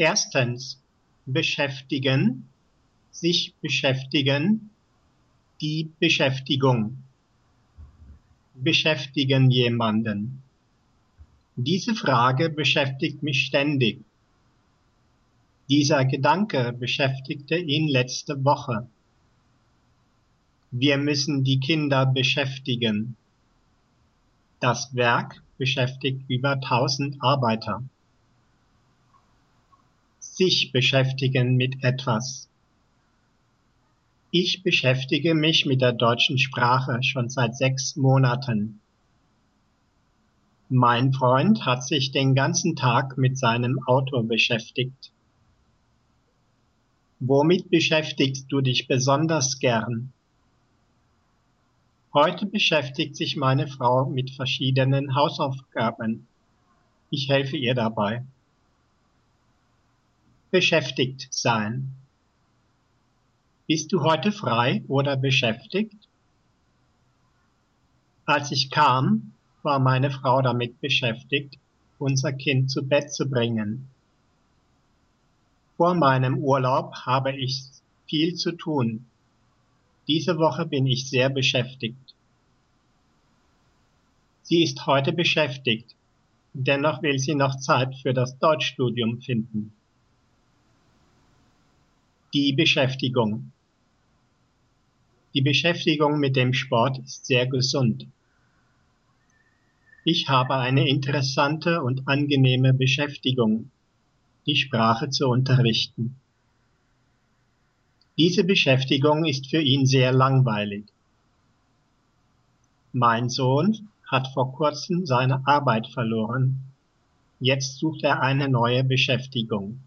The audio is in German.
Erstens beschäftigen, sich beschäftigen, die Beschäftigung. Beschäftigen jemanden. Diese Frage beschäftigt mich ständig. Dieser Gedanke beschäftigte ihn letzte Woche. Wir müssen die Kinder beschäftigen. Das Werk beschäftigt über 1000 Arbeiter. Sich beschäftigen mit etwas. Ich beschäftige mich mit der deutschen Sprache schon seit sechs Monaten. Mein Freund hat sich den ganzen Tag mit seinem Auto beschäftigt. Womit beschäftigst du dich besonders gern? Heute beschäftigt sich meine Frau mit verschiedenen Hausaufgaben. Ich helfe ihr dabei. Beschäftigt sein. Bist du heute frei oder beschäftigt? Als ich kam, war meine Frau damit beschäftigt, unser Kind zu Bett zu bringen. Vor meinem Urlaub habe ich viel zu tun. Diese Woche bin ich sehr beschäftigt. Sie ist heute beschäftigt, dennoch will sie noch Zeit für das Deutschstudium finden. Die Beschäftigung. Die Beschäftigung mit dem Sport ist sehr gesund. Ich habe eine interessante und angenehme Beschäftigung, die Sprache zu unterrichten. Diese Beschäftigung ist für ihn sehr langweilig. Mein Sohn hat vor kurzem seine Arbeit verloren. Jetzt sucht er eine neue Beschäftigung.